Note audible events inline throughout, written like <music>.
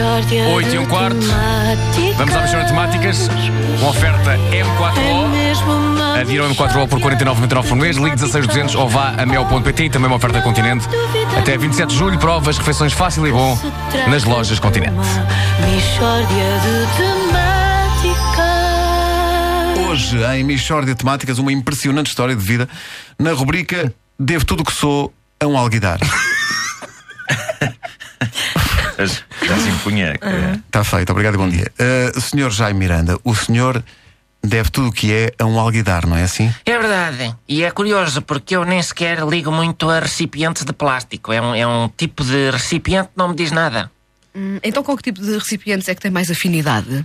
8 e um quarto. Vamos à Michórdia de Temáticas. Uma oferta M4O. Adira ao M4O por 49,99 por mês. Ligue 16200 ou vá a mel.pt e também uma oferta Continente. Até 27 de julho, provas, refeições fácil e bom nas lojas Continente. Hoje, em Michórdia Temáticas, uma impressionante história de vida na rubrica Devo Tudo o que Sou a um Alguidar. <laughs> Mas Já se impunha. que- Está feito, obrigado e bom dia. Uh, senhor Jaime Miranda, o senhor deve tudo o que é a um alguidar, não é assim? É verdade. E é curioso porque eu nem sequer ligo muito a recipientes de plástico. É um, é um tipo de recipiente que não me diz nada. Então, com que tipo de recipientes é que tem mais afinidade?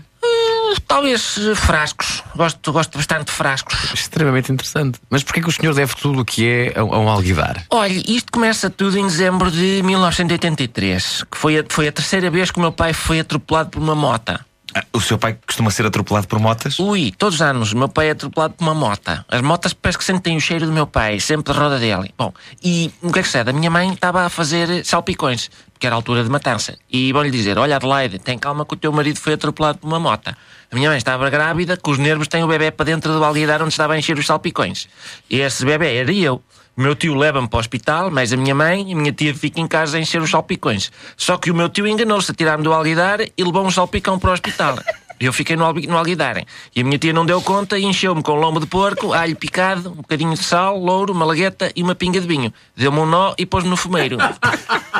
Talvez uh, frascos. Gosto, gosto bastante de frascos. Extremamente interessante. Mas porquê que o senhor deve tudo o que é a, a um alguidar? Olha, isto começa tudo em dezembro de 1983, que foi a, foi a terceira vez que o meu pai foi atropelado por uma mota. Ah, O seu pai costuma ser atropelado por motas? Ui, todos os anos o meu pai é atropelado por uma mota. As motas parece que sentem o cheiro do meu pai, sempre de roda dele. Bom, e o que é que sucede? A minha mãe estava a fazer salpicões, porque era a altura de matança. E vão-lhe dizer: Olha, Adelaide, tem calma que o teu marido foi atropelado por uma mota. A minha mãe estava grávida, com os nervos, tem o bebê para dentro do alguidar onde estava a encher os salpicões. E esse bebê era eu. O meu tio leva-me para o hospital, mas a minha mãe e a minha tia fica em casa a encher os salpicões. Só que o meu tio enganou-se a tirar-me do alguidar e levou um salpicão para o hospital. <laughs> Eu fiquei no, alguidar. E a minha tia não deu conta e encheu-me com lombo de porco, alho picado, um bocadinho de sal, louro, uma lagueta e uma pinga de vinho. Deu-me um nó e pôs-me no fumeiro. <laughs>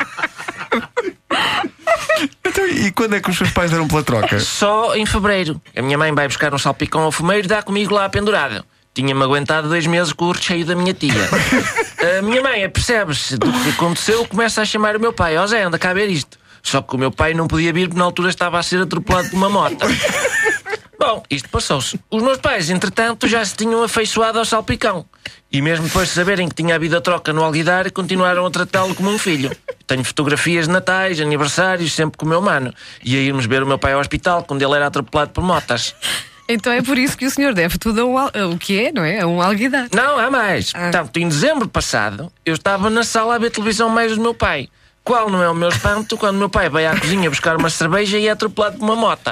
E quando é que os seus pais deram pela troca? <laughs> Só em fevereiro. A minha mãe vai buscar um salpicão ao fumeiro e dá comigo lá pendurado. Tinha-me aguentado dois meses com o recheio da minha tia. <laughs> A minha mãe, percebe-se do que aconteceu, começa a chamar o meu pai: Ó Zé, anda cá ver isto. Só que o meu pai não podia vir porque na altura estava a ser atropelado por uma moto. <laughs> Bom, isto passou-se. Os meus pais, entretanto, já se tinham afeiçoado ao salpicão. E mesmo depois de saberem que tinha havido a troca no alguidar, continuaram a tratá-lo como um filho. Tenho fotografias de natais, aniversários, sempre com o meu mano. E a irmos ver o meu pai ao hospital quando ele era atropelado por motas. <laughs> Então é por isso que o senhor deve tudo a um, a o que é, não é? A um alguidar. Não, há mais. Portanto, em dezembro passado, eu estava na sala a ver televisão mais do meu pai. Qual não é o meu espanto <laughs> quando o meu pai vai à cozinha buscar uma cerveja e é atropelado por uma mota?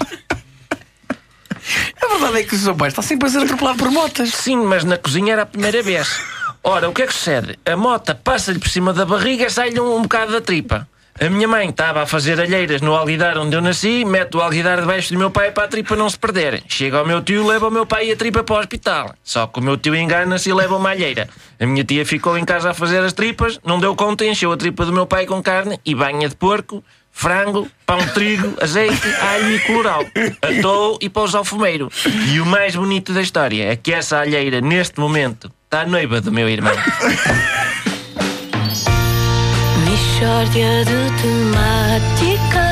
A verdade é que o seu pai está sempre a ser atropelado por motas. Sim, mas na cozinha era a primeira vez. Ora, o que é que sucede? A mota passa-lhe por cima da barriga e sai-lhe um, um bocado da tripa. A minha mãe estava a fazer alheiras no alguidar onde eu nasci, mete o alguidar debaixo do meu pai para a tripa não se perder. Chega ao meu tio, leva o meu pai e a tripa para o hospital. Só que o meu tio engana-se e leva uma alheira. A minha tia ficou em casa a fazer as tripas, não deu conta, encheu a tripa do meu pai com carne e banha de porco, frango, pão de trigo, azeite, alho e colorau. Atou e pôs ao fumeiro. E o mais bonito da história é que essa alheira, neste momento, está noiva do meu irmão. Michórdia de temáticas.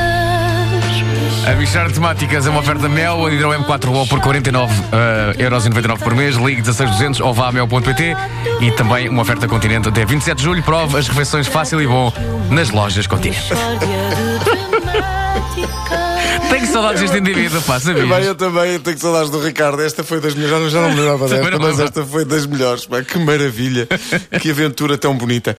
A Michórdia de Temáticas é uma oferta Mel, adira ao M4O por 49 eh, euros e 99 por mês. Ligue 16200 ou vá a mel.pt e também uma oferta Continente até 27 de julho. Prova as refeições fácil e bom nas lojas Continente. Tenho saudades deste indivíduo, pá, sabias? Bem, eu também tenho saudades do Ricardo. Esta foi das melhores, já não me lembrava desta, não mas esta foi das melhores. Pá, que maravilha, que aventura tão bonita.